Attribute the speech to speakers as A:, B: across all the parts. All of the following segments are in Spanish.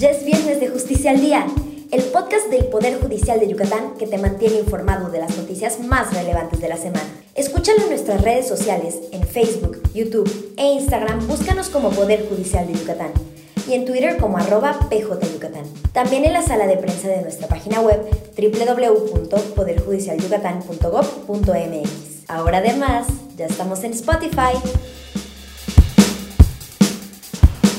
A: Ya es viernes de Justicia al Día, el podcast del Poder Judicial de Yucatán que te mantiene informado de las noticias más relevantes de la semana. Escúchalo en nuestras redes sociales, en Facebook, YouTube e Instagram, búscanos como Poder Judicial de Yucatán y en Twitter como arroba pjyucatán. También en la sala de prensa de nuestra página web www.poderjudicialyucatán.gov.mx. Ahora además, ya estamos en Spotify.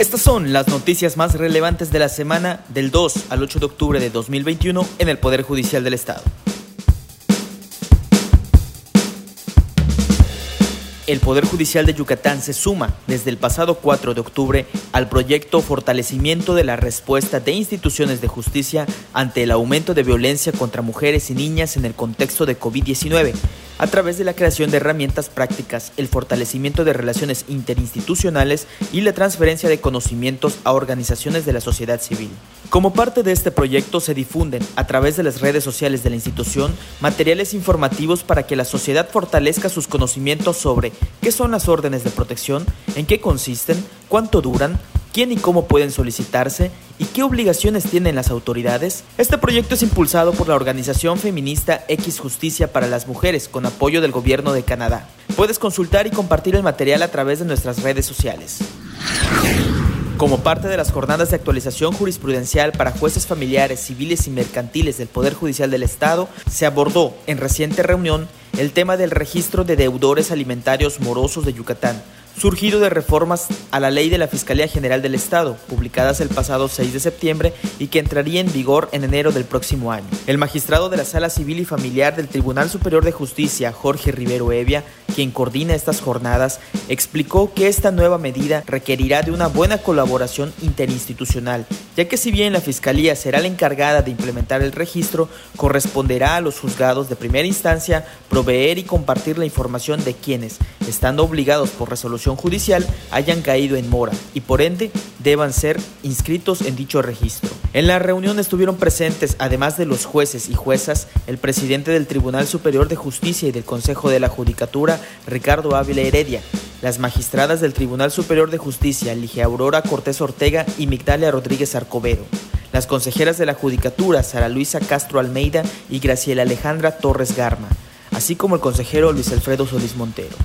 B: Estas son las noticias más relevantes de la semana del 2 al 8 de octubre de 2021 en el Poder Judicial del Estado. El Poder Judicial de Yucatán se suma desde el pasado 4 de octubre al proyecto Fortalecimiento de la Respuesta de Instituciones de Justicia ante el aumento de violencia contra mujeres y niñas en el contexto de COVID-19, a través de la creación de herramientas prácticas, el fortalecimiento de relaciones interinstitucionales y la transferencia de conocimientos a organizaciones de la sociedad civil. Como parte de este proyecto se difunden, a través de las redes sociales de la institución, materiales informativos para que la sociedad fortalezca sus conocimientos sobre qué son las órdenes de protección, en qué consisten, cuánto duran, quién y cómo pueden solicitarse qué obligaciones tienen las autoridades. Este proyecto es impulsado por la organización feminista X Justicia para las Mujeres con apoyo del gobierno de Canadá. Puedes consultar y compartir el material a través de nuestras redes sociales. Como parte de las jornadas de actualización jurisprudencial para jueces familiares, civiles y mercantiles del Poder Judicial del Estado, se abordó en reciente reunión el tema del registro de deudores alimentarios morosos de Yucatán, surgido de reformas a la ley de la Fiscalía General del Estado, publicadas el pasado 6 de septiembre y que entraría en vigor en enero del próximo año. El magistrado de la Sala Civil y Familiar del Tribunal Superior de Justicia, Jorge Rivero Evia, quien coordina estas jornadas, explicó que esta nueva medida requerirá de una buena colaboración interinstitucional, ya que si bien la Fiscalía será la encargada de implementar el registro, corresponderá a los juzgados de primera instancia proveer y compartir la información de quienes, estando obligados por resolución judicial, hayan caído en mora y por ende deban ser inscritos en dicho registro. En la reunión estuvieron presentes, además de los jueces y juezas, el presidente del Tribunal Superior de Justicia y del Consejo de la Judicatura, Ricardo Ávila Heredia, las magistradas del Tribunal Superior de Justicia, Ligia Aurora Cortés Ortega y Migdalia Rodríguez Arcobedo, las consejeras de la Judicatura, Sara Luisa Castro Almeida y Graciela Alejandra Torres Garma, así como el consejero Luis Alfredo Solís Montero.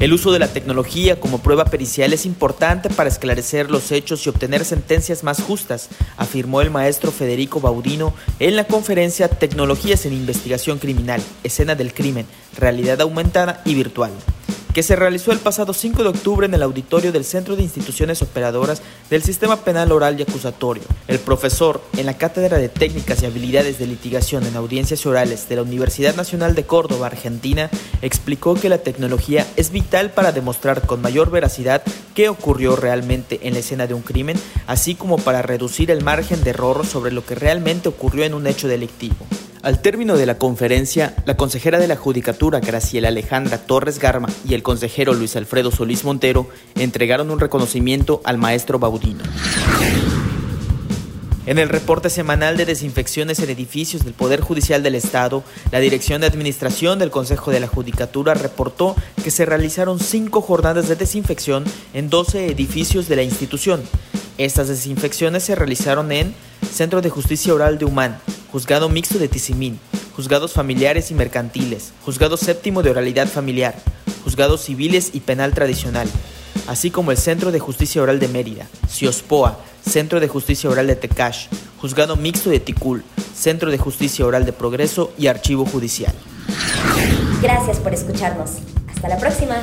B: El uso de la tecnología como prueba pericial es importante para esclarecer los hechos y obtener sentencias más justas, afirmó el maestro Federico Baudino en la conferencia Tecnologías en Investigación Criminal, Escena del Crimen, Realidad Aumentada y Virtual que se realizó el pasado 5 de octubre en el auditorio del Centro de Instituciones Operadoras del Sistema Penal Oral y Acusatorio. El profesor en la Cátedra de Técnicas y Habilidades de Litigación en Audiencias Orales de la Universidad Nacional de Córdoba, Argentina, explicó que la tecnología es vital para demostrar con mayor veracidad qué ocurrió realmente en la escena de un crimen, así como para reducir el margen de error sobre lo que realmente ocurrió en un hecho delictivo. Al término de la conferencia, la consejera de la Judicatura, Graciela Alejandra Torres Garma, y el consejero Luis Alfredo Solís Montero entregaron un reconocimiento al maestro Baudino. En el reporte semanal de desinfecciones en edificios del Poder Judicial del Estado, la Dirección de Administración del Consejo de la Judicatura reportó que se realizaron cinco jornadas de desinfección en 12 edificios de la institución. Estas desinfecciones se realizaron en Centro de Justicia Oral de Humán, Juzgado Mixto de Tizimín, Juzgados Familiares y Mercantiles, Juzgado Séptimo de Oralidad Familiar, Juzgados Civiles y Penal Tradicional, así como el Centro de Justicia Oral de Mérida, CIOSPOA, Centro de Justicia Oral de Tecash, Juzgado Mixto de Ticul, Centro de Justicia Oral de Progreso y Archivo Judicial.
A: Gracias por escucharnos. Hasta la próxima.